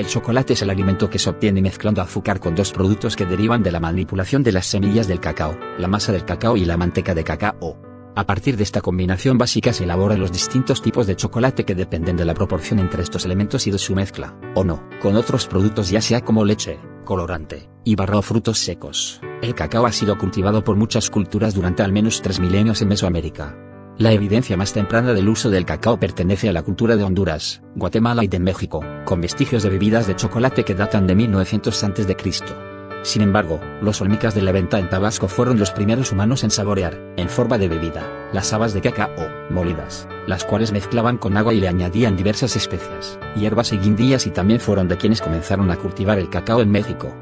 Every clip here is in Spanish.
El chocolate es el alimento que se obtiene mezclando azúcar con dos productos que derivan de la manipulación de las semillas del cacao, la masa del cacao y la manteca de cacao. A partir de esta combinación básica se elaboran los distintos tipos de chocolate que dependen de la proporción entre estos elementos y de su mezcla, o no, con otros productos ya sea como leche, colorante, y barra o frutos secos. El cacao ha sido cultivado por muchas culturas durante al menos tres milenios en Mesoamérica. La evidencia más temprana del uso del cacao pertenece a la cultura de Honduras, Guatemala y de México, con vestigios de bebidas de chocolate que datan de 1900 a.C. Sin embargo, los olmecas de la venta en Tabasco fueron los primeros humanos en saborear, en forma de bebida, las habas de cacao, molidas, las cuales mezclaban con agua y le añadían diversas especias, hierbas y guindillas y también fueron de quienes comenzaron a cultivar el cacao en México.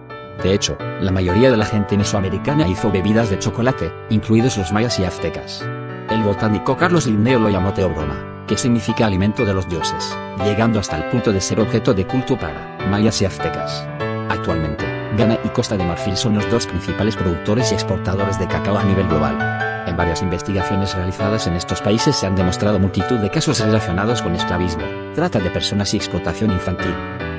De hecho, la mayoría de la gente mesoamericana hizo bebidas de chocolate, incluidos los mayas y aztecas. El botánico Carlos Linneo lo llamó teobroma, que significa alimento de los dioses, llegando hasta el punto de ser objeto de culto para mayas y aztecas. Actualmente, Ghana y Costa de Marfil son los dos principales productores y exportadores de cacao a nivel global. En varias investigaciones realizadas en estos países se han demostrado multitud de casos relacionados con esclavismo, trata de personas y explotación infantil.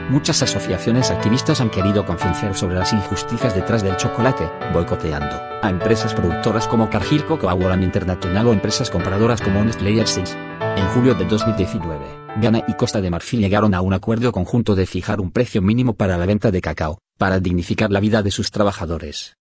Muchas asociaciones activistas han querido concienciar sobre las injusticias detrás del chocolate, boicoteando a empresas productoras como Cargill Cocoa International o empresas compradoras como Nestlé y En julio de 2019, Ghana y Costa de Marfil llegaron a un acuerdo conjunto de fijar un precio mínimo para la venta de cacao, para dignificar la vida de sus trabajadores.